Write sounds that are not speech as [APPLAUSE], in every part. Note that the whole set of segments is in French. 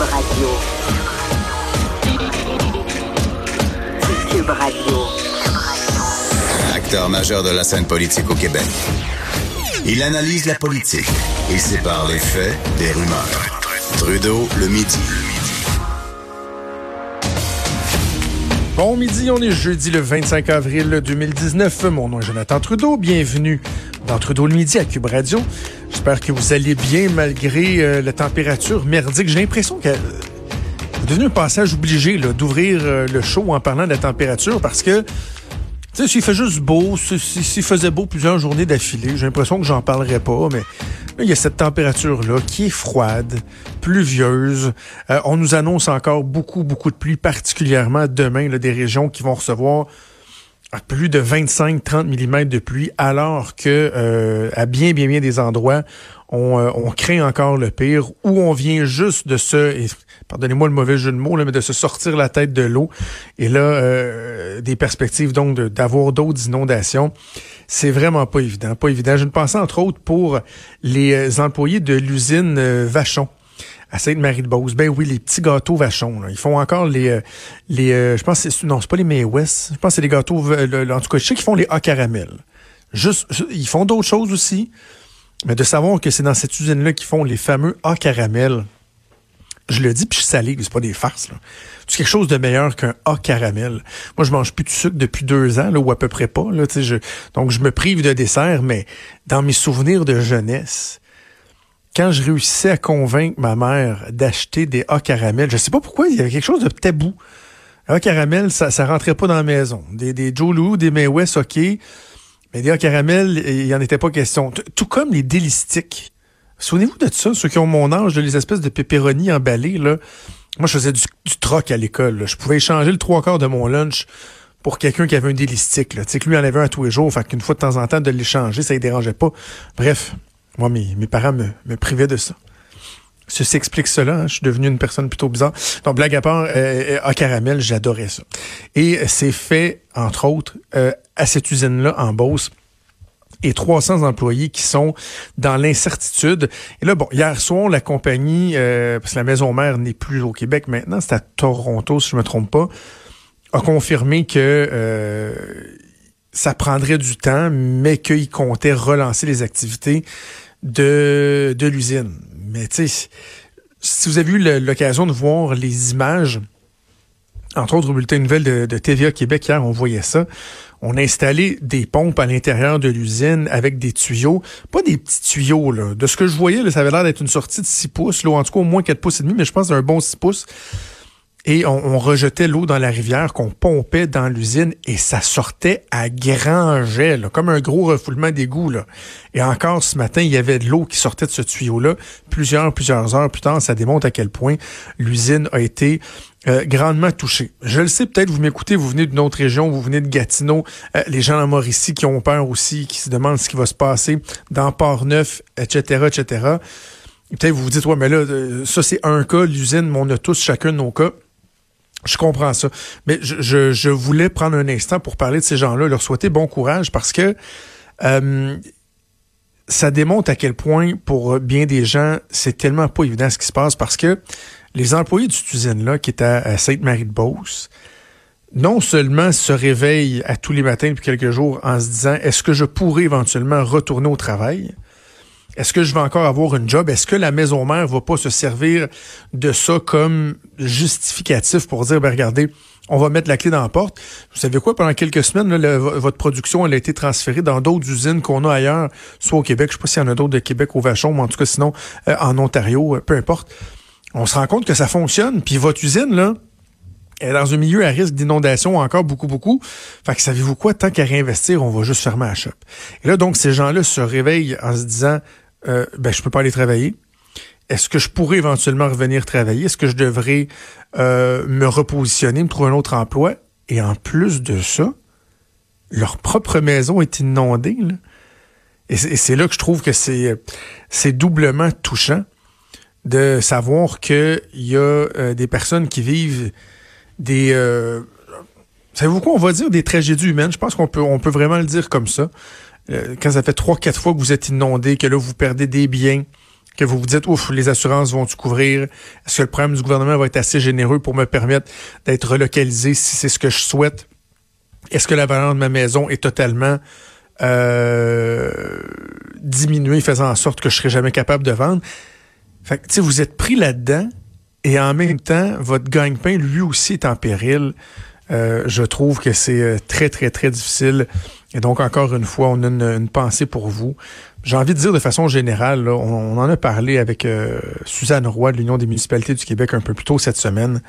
Radio. Cube Radio. Acteur majeur de la scène politique au Québec. Il analyse la politique et sépare les faits des rumeurs. Trudeau le midi. Bon midi, on est jeudi le 25 avril 2019. Mon nom est Jonathan Trudeau. Bienvenue dans Trudeau le midi à Cube Radio. J'espère que vous allez bien malgré euh, la température merdique. J'ai l'impression que c'est devenu un passage obligé d'ouvrir euh, le show en parlant de la température parce que tu sais, s'il fait juste beau, s'il faisait beau plusieurs journées d'affilée, j'ai l'impression que j'en parlerais pas, mais il y a cette température-là qui est froide, pluvieuse. Euh, on nous annonce encore beaucoup, beaucoup de pluie, particulièrement demain, des régions qui vont recevoir à plus de 25-30 mm de pluie, alors que euh, à bien, bien, bien des endroits, on, euh, craint encore le pire, ou on vient juste de se, pardonnez-moi le mauvais jeu de mots, mais de se sortir la tête de l'eau. Et là, euh, des perspectives donc d'avoir d'autres inondations. C'est vraiment pas évident, pas évident. Je ne pensais entre autres pour les employés de l'usine Vachon à Sainte-Marie-de-Beauce. Ben oui, les petits gâteaux vachons. Là. Ils font encore les... Euh, les euh, je pense c'est non, c'est pas les May West. Je pense que c'est les gâteaux... en tout cas, je sais qu'ils font les A caramel. Juste, ils font d'autres choses aussi. Mais de savoir que c'est dans cette usine-là qu'ils font les fameux A caramel, je le dis, puis je salé, c'est pas des farces. C'est quelque chose de meilleur qu'un A caramel. Moi, je mange plus de sucre depuis deux ans, là, ou à peu près pas. Là, je, donc, je me prive de dessert, mais dans mes souvenirs de jeunesse, quand je réussissais à convaincre ma mère d'acheter des A caramel, je sais pas pourquoi, il y avait quelque chose de tabou. A caramel, ça, ça rentrait pas dans la maison. Des, des Joe des May West, OK. Mais des A caramel, il y en était pas question. Tout comme les délistiques. Souvenez-vous de ça, ceux qui ont mon âge, de les espèces de pépéronis emballés, là. Moi, je faisais du, troc à l'école. Je pouvais échanger le trois quarts de mon lunch pour quelqu'un qui avait un délistique. Tu sais, que lui en avait un tous les jours. Fait qu'une fois de temps en temps, de l'échanger, ça ne dérangeait pas. Bref, moi, mes, parents me, me privaient de ça. Ceci explique cela. Hein. Je suis devenu une personne plutôt bizarre. Donc, blague à part, euh, à caramel, j'adorais ça. Et c'est fait, entre autres, euh, à cette usine-là, en Beauce et 300 employés qui sont dans l'incertitude. Et là, bon, hier soir, la compagnie, euh, parce que la maison mère n'est plus au Québec maintenant, c'est à Toronto, si je me trompe pas, a confirmé que euh, ça prendrait du temps, mais qu'il comptait relancer les activités de, de l'usine. Mais tu sais, si vous avez eu l'occasion de voir les images, entre autres au bulletin nouvelle de, de TVA Québec hier, on voyait ça. On a installé des pompes à l'intérieur de l'usine avec des tuyaux. Pas des petits tuyaux, là. De ce que je voyais, là, ça avait l'air d'être une sortie de 6 pouces, là, en tout cas au moins 4 pouces et demi, mais je pense un bon 6 pouces et on, rejetait l'eau dans la rivière qu'on pompait dans l'usine et ça sortait à grand jet, comme un gros refoulement d'égout. Et encore ce matin, il y avait de l'eau qui sortait de ce tuyau-là. Plusieurs, plusieurs heures plus tard, ça démontre à quel point l'usine a été euh, grandement touchée. Je le sais, peut-être vous m'écoutez, vous venez d'une autre région, vous venez de Gatineau, euh, les gens en Mauricie qui ont peur aussi, qui se demandent ce qui va se passer dans Port-Neuf, etc., etc. Peut-être vous vous dites, ouais, mais là, euh, ça c'est un cas, l'usine, mais on a tous chacun nos cas. Je comprends ça. Mais je, je, voulais prendre un instant pour parler de ces gens-là, leur souhaiter bon courage parce que euh, ça démontre à quel point, pour bien des gens, c'est tellement pas évident ce qui se passe parce que les employés de cette usine-là, qui est à, Sainte-Marie-de-Beauce, non seulement se réveillent à tous les matins depuis quelques jours en se disant est-ce que je pourrais éventuellement retourner au travail, est-ce que je vais encore avoir une job? Est-ce que la maison mère va pas se servir de ça comme justificatif pour dire, ben regardez, on va mettre la clé dans la porte? Vous savez quoi? Pendant quelques semaines, votre production a été transférée dans d'autres usines qu'on a ailleurs, soit au Québec, je sais pas s'il y en a d'autres de Québec au Vachon, mais en tout cas sinon euh, en Ontario, euh, peu importe. On se rend compte que ça fonctionne. Puis votre usine, là, est dans un milieu à risque d'inondation encore beaucoup, beaucoup. Fait que savez-vous quoi? Tant qu'à réinvestir, on va juste fermer la shop. Et là, donc, ces gens-là se réveillent en se disant, euh, ben, je peux pas aller travailler. Est-ce que je pourrais éventuellement revenir travailler? Est-ce que je devrais euh, me repositionner, me trouver un autre emploi? Et en plus de ça, leur propre maison est inondée. Et c'est là que je trouve que c'est c'est doublement touchant de savoir qu'il y a euh, des personnes qui vivent des... Euh, savez-vous quoi? On va dire des tragédies humaines. Je pense qu'on peut, on peut vraiment le dire comme ça. Euh, quand ça fait trois, quatre fois que vous êtes inondé, que là, vous perdez des biens, que vous vous dites, ouf, les assurances vont-tu couvrir? Est-ce que le programme du gouvernement va être assez généreux pour me permettre d'être relocalisé si c'est ce que je souhaite? Est-ce que la valeur de ma maison est totalement euh, diminuée, faisant en sorte que je serai jamais capable de vendre? Fait que, vous êtes pris là-dedans et en même temps, votre gagne-pain, lui aussi, est en péril. Euh, je trouve que c'est euh, très, très, très difficile. Et donc, encore une fois, on a une, pensée pour vous. J'ai envie de dire de façon générale, on, en a parlé avec euh, Suzanne Roy de l'Union des municipalités du Québec un peu plus tôt cette semaine.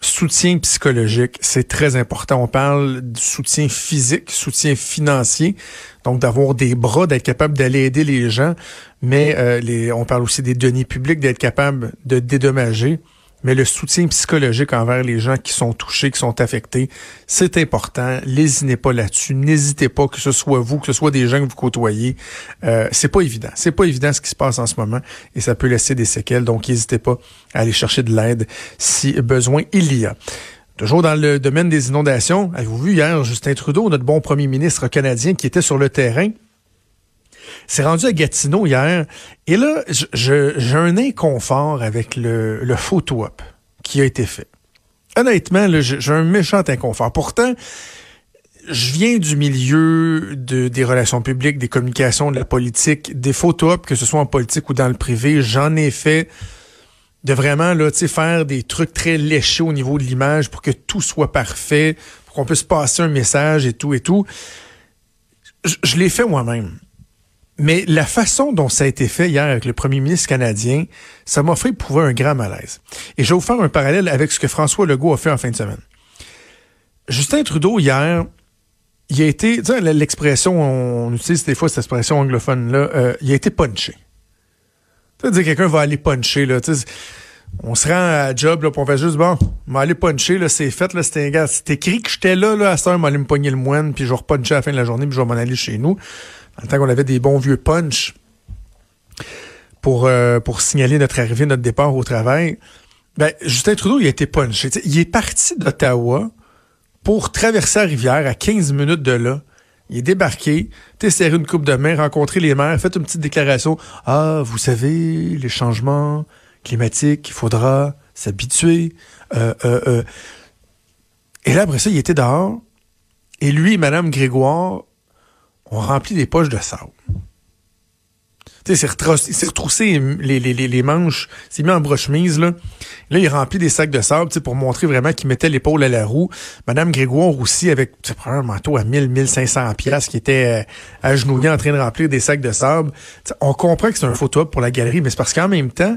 Soutien psychologique, c'est très important. On parle de soutien physique, soutien financier, donc d'avoir des bras, d'être capable d'aller aider les gens, mais les, on parle aussi des deniers publics, d'être capable de dédommager mais le soutien psychologique envers les gens qui sont touchés, qui sont affectés, c'est important. Lésinez pas là-dessus. N'hésitez pas que ce soit vous, que ce soit des gens que vous côtoyez. Euh, c'est pas évident. C'est pas évident ce qui se passe en ce moment et ça peut laisser des séquelles. Donc, n'hésitez pas à aller chercher de l'aide si besoin il y a. Toujours dans le domaine des inondations, avez-vous vu hier Justin Trudeau, notre bon premier ministre canadien qui était sur le terrain? C'est rendu à Gatineau hier. Et là, j'ai un inconfort avec le, le photo-op qui a été fait. Honnêtement, j'ai un méchant inconfort. Pourtant, je viens du milieu de, des relations publiques, des communications, de la politique, des photo que ce soit en politique ou dans le privé. J'en ai fait de vraiment là, faire des trucs très léchés au niveau de l'image pour que tout soit parfait, pour qu'on puisse passer un message et tout et tout. je l'ai fait moi-même. Mais la façon dont ça a été fait hier avec le premier ministre canadien, ça m'a fait prouver un grand malaise. Et je vais vous faire un parallèle avec ce que François Legault a fait en fin de semaine. Justin Trudeau, hier, il a été, l'expression, on utilise des fois cette expression anglophone-là, euh, il a été punché. Tu sais, dire quelqu'un va aller puncher, là, tu sais, on se rend à job, là, on fait juste, bon, m'a aller puncher, là, c'est fait, là, c'était un gars, c'est écrit que j'étais là, là, à ça, m'a aller me pogner le moine, puis je vais repuncher à la fin de la journée, puis je vais m'en aller chez nous en tant qu'on avait des bons vieux punch pour, euh, pour signaler notre arrivée, notre départ au travail, ben, Justin Trudeau, il a été punché. il est parti d'Ottawa pour traverser la rivière à 15 minutes de là. Il est débarqué, t'es serré une coupe de main, rencontré les maires, fait une petite déclaration. Ah, vous savez, les changements climatiques, il faudra s'habituer. Euh, euh, et là, après ça, il était dehors. Et lui Mme Grégoire on remplit des poches de sable. Tu sais, il s'est retroussé les, les, les, manches, s'est mis en broche-mise, là. Là, il remplit des sacs de sable, pour montrer vraiment qu'il mettait l'épaule à la roue. Madame Grégoire aussi, avec, un manteau à 1000, 1500 pièces qui était euh, agenouillé en train de remplir des sacs de sable. on comprend que c'est un photo pour la galerie, mais c'est parce qu'en même temps,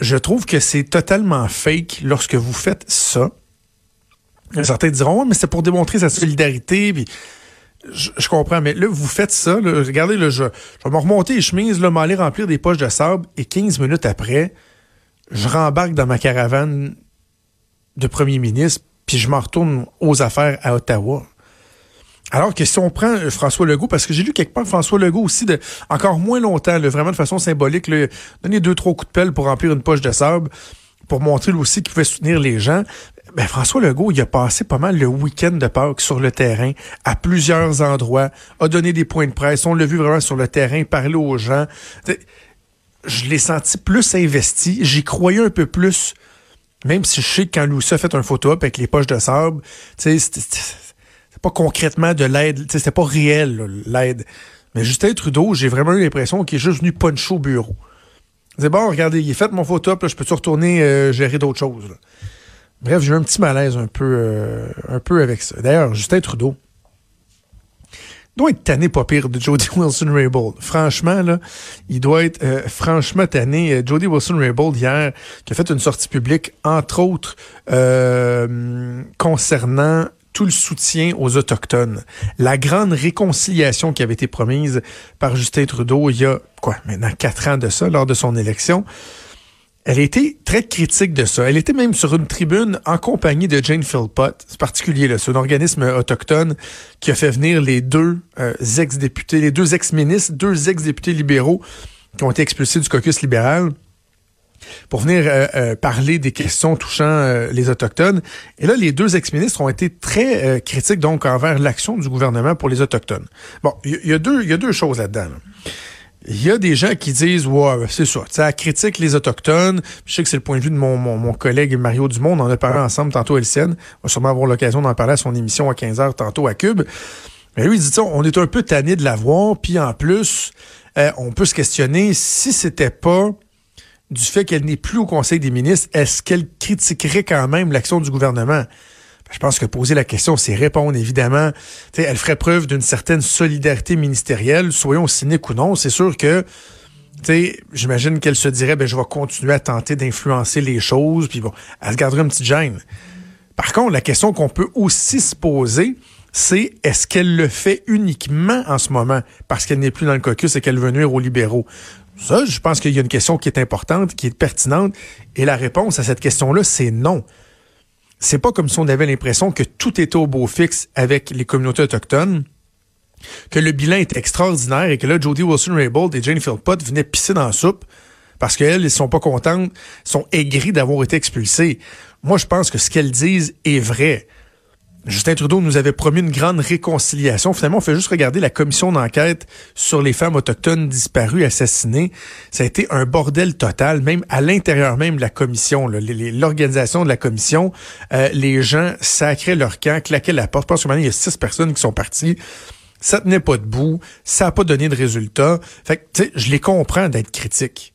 je trouve que c'est totalement fake lorsque vous faites ça. Certains diront, mais c'est pour démontrer sa solidarité, je, comprends, mais là, vous faites ça. regardez, là, je, vais me remonter les chemises, là, m'aller remplir des poches de sable, et 15 minutes après, je rembarque dans ma caravane de premier ministre, puis je m'en retourne aux affaires à Ottawa. Alors que si on prend euh, François Legault, parce que j'ai lu quelque part François Legault aussi de encore moins longtemps, vraiment de façon symbolique, donner deux, trois coups de pelle pour remplir une poche de sable, pour montrer aussi qu'il pouvait soutenir les gens. Ben, François Legault, il a passé pas mal le week-end de Pâques sur le terrain, à plusieurs endroits, a donné des points de presse. On l'a vu vraiment sur le terrain, parler aux gens. Je l'ai senti plus investi. J'y croyais un peu plus. Même si je sais que quand Louis a fait un photo avec les poches de sable, c'est pas concrètement de l'aide, c'était pas réel, l'aide. Mais Justin Trudeau, j'ai vraiment eu l'impression qu'il est juste venu puncher au bureau. C'est bon, regardez, il est fait mon photo, là, je peux-tu retourner euh, gérer d'autres choses. Bref, j'ai un petit malaise un peu, euh, un peu avec ça. D'ailleurs, Justin Trudeau doit être tanné pas pire de Jody Wilson-Raybould. Franchement, là, il doit être euh, franchement tanné. Euh, Jody Wilson-Raybould, hier, qui a fait une sortie publique, entre autres, concernant tout le soutien aux Autochtones. La grande réconciliation qui avait été promise par Justin Trudeau il y a, quoi, maintenant quatre ans de ça, lors de son élection. Elle a été très critique de ça. Elle était même sur une tribune en compagnie de Jane Philpott. C'est particulier, c'est un organisme autochtone qui a fait venir les deux euh, ex-députés, les deux ex-ministres, deux ex-députés libéraux qui ont été expulsés du caucus libéral pour venir euh, euh, parler des questions touchant les Autochtones. Et là, les deux ex-ministres ont été très critiques donc envers l'action du gouvernement pour les Autochtones. Bon, il y, a deux, y a deux choses là-dedans. Il y a des gens qui disent ouais c'est ça. Ça critique les autochtones. Je sais que c'est le point de vue de mon, mon, collègue Mario Dumont. On en a parlé ensemble tantôt à LCN on va sûrement avoir l'occasion d'en parler à son émission à 15h tantôt à Cube. Mais lui il dit on est un peu tanné de l'avoir puis en plus euh, on peut se questionner si c'était pas du fait qu'elle n'est plus au Conseil des ministres est-ce qu'elle critiquerait quand même l'action du gouvernement? Je pense que poser la question, c'est répondre, évidemment. elle ferait preuve d'une certaine solidarité ministérielle, soyons cyniques ou non. C'est sûr que j'imagine qu'elle se dirait, ben, je vais continuer à tenter d'influencer les choses, puis bon, elle se garderait une petite gêne. Par contre, la question qu'on peut aussi se poser, c'est est-ce qu'elle le fait uniquement en ce moment parce qu'elle n'est plus dans le caucus et qu'elle veut nuire aux libéraux? Ça, je pense qu'il y a une question qui est importante, qui est pertinente, et la réponse à cette question-là, c'est non c'est pas comme si on avait l'impression que tout était au beau fixe avec les communautés autochtones, que le bilan était extraordinaire et que là, Jody Wilson-Raybould et Jane Philpott venaient pisser dans la soupe parce qu'elles, ils sont pas contentes, sont aigries d'avoir été expulsées. Moi, je pense que ce qu'elles disent est vrai. Justin Trudeau nous avait promis une grande réconciliation. Finalement, on fait juste regarder la commission d'enquête sur les femmes autochtones disparues, assassinées. Ça a été un bordel total, même à l'intérieur même de la commission, l'organisation de la commission. Euh, les gens sacraient leur camp, claquaient la porte. Je pense qu'il y a six personnes qui sont parties. Ça tenait pas debout. Ça n'a pas donné de résultat. Fait que, tu sais, je les comprends d'être critiques.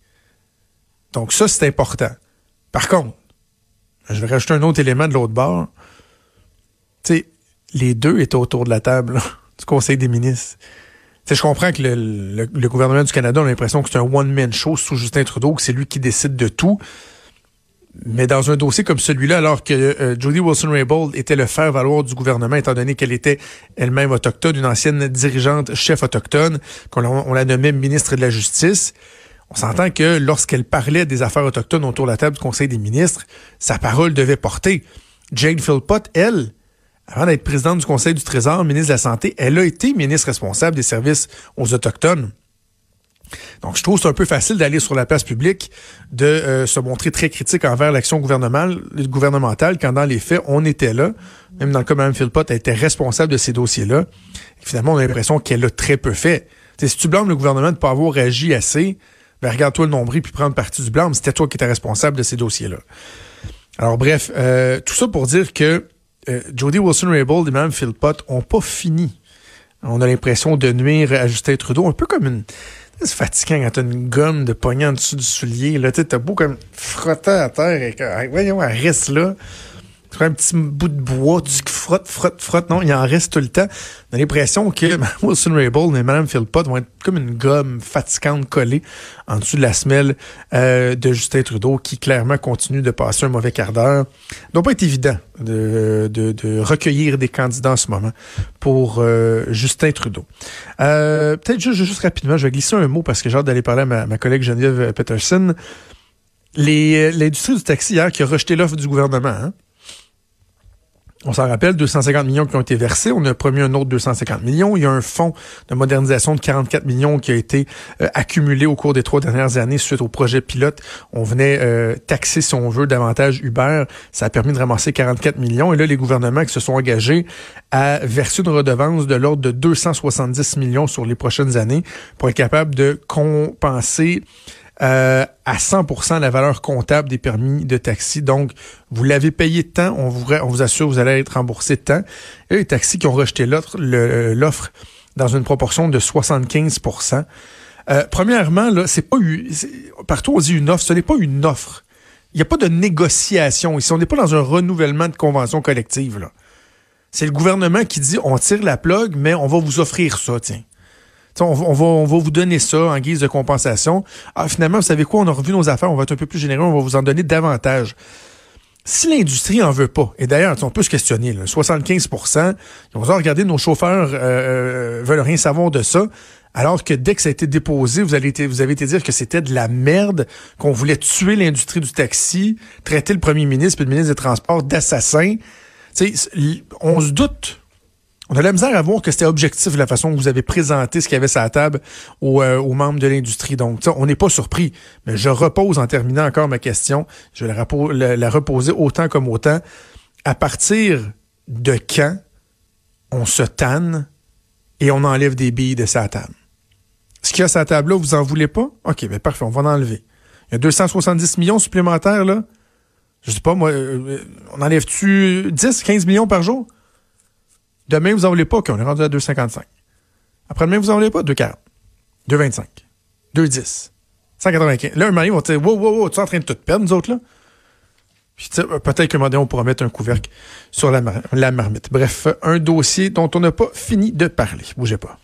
Donc ça, c'est important. Par contre, je vais rajouter un autre élément de l'autre bord les deux étaient autour de la table [LAUGHS] du Conseil des ministres. je comprends que le, gouvernement du Canada a l'impression que c'est un one-man show sous Justin Trudeau, que c'est lui qui décide de tout. Mais dans un dossier comme celui-là, alors que euh, Jody Wilson-Raybould était le faire-valoir du gouvernement, étant donné qu'elle était elle-même autochtone, une ancienne dirigeante chef autochtone, qu'on on la nommait ministre de la Justice, on s'entend que lorsqu'elle parlait des affaires autochtones autour de la table du Conseil des ministres, sa parole devait porter. Jane Philpott, elle, avant d'être présidente du Conseil du Trésor, ministre de la Santé, elle a été ministre responsable des services aux Autochtones. Donc, je trouve c'est un peu facile d'aller sur la place publique, de euh, se montrer très critique envers l'action gouvernementale, quand dans les faits, on était là. Même dans le cas de Mme Philpott, elle était responsable de ces dossiers-là. Finalement, on a l'impression qu'elle a très peu fait. si tu blâmes le gouvernement de ne pas avoir agi assez, ben, regarde-toi le nombril puis prendre partie du blâme. C'était toi qui étais responsable de ces dossiers-là. Alors bref, euh, tout ça pour dire que euh, Jody Wilson-Raybould et Mme Philpott ont pas fini. On a l'impression de nuire à Justin Trudeau, un peu comme une... C'est fatigant quand t'as une gomme de poignée en dessous du soulier. Là, t'as beau comme frotter à terre et voyons, elle reste là un petit bout de bois, tu frottes, frottes, frottes. Non, il en reste tout le temps. On a l'impression que Mme [LAUGHS] Wilson Raybould et Mme Philpott vont être comme une gomme fatigante collée en dessous de la semelle euh, de Justin Trudeau, qui clairement continue de passer un mauvais quart d'heure. Doit pas être évident de, de, recueillir des candidats en ce moment pour euh, Justin Trudeau. Euh, peut-être juste, juste rapidement, je vais glisser un mot parce que j'ai hâte d'aller parler à ma, ma collègue Geneviève Peterson. L'industrie du taxi hier qui a rejeté l'offre du gouvernement. Hein? On s'en rappelle, 250 millions qui ont été versés. On a promis un autre 250 millions. Il y a un fonds de modernisation de 44 millions qui a été euh, accumulé au cours des trois dernières années suite au projet pilote. On venait euh, taxer, si on veut, davantage Uber. Ça a permis de ramasser 44 millions. Et là, les gouvernements qui se sont engagés à verser une redevance de l'ordre de 270 millions sur les prochaines années pour être capable de compenser euh, à 100% la valeur comptable des permis de taxi. Donc, vous l'avez payé tant, on vous, on vous assure vous allez être remboursé tant. Et les taxis qui ont rejeté l'offre, l'offre dans une proportion de 75%. Euh, premièrement, là, c'est pas eu, partout on dit une offre, ce n'est pas une offre. Il n'y a pas de négociation ici. On n'est pas dans un renouvellement de convention collective. C'est le gouvernement qui dit on tire la plug, mais on va vous offrir ça, tiens. On, va, on va vous donner ça en guise de compensation. Ah, finalement, vous savez quoi, on a revu nos affaires, on va être un peu plus généreux, on va vous en donner davantage. Si l'industrie en veut pas, et d'ailleurs, on peut se questionner, 75% ils vont regarder nos chauffeurs euh, euh, veulent rien savoir de ça, alors que dès que ça a été déposé, vous avez été, vous avez été dire que c'était de la merde, qu'on voulait tuer l'industrie du taxi, traiter le premier ministre et le ministre des Transports d'assassin. On se doute on a la misère à voir que c'était objectif la façon que vous avez présenté ce qu'il y avait sur la table aux, euh, membres de l'industrie. Donc, on n'est pas surpris. Mais je repose en terminant encore ma question. Je vais la, reposer autant comme autant. À partir de quand on se tanne et on enlève des billes de sa table? Ce qu'il y a sur la table là, vous en voulez pas? OK, ben parfait, on va en enlever. Il y a 270 millions supplémentaires, là. Je sais pas, moi, euh, on enlève-tu 10, 15 millions par jour? Demain, vous en voulez pas? OK, on est rendu à 2,55. Après-demain, vous en voulez pas? 2,40. 2,25. 2,10. 195. Là, un mari va dire, wow, wow, wow, tu es en train de tout perdre, nous autres, là? Puis peut-être qu'un moment donné, on pourra mettre un couvercle sur la, la marmite. Bref, un dossier dont on n'a pas fini de parler. Bougez pas.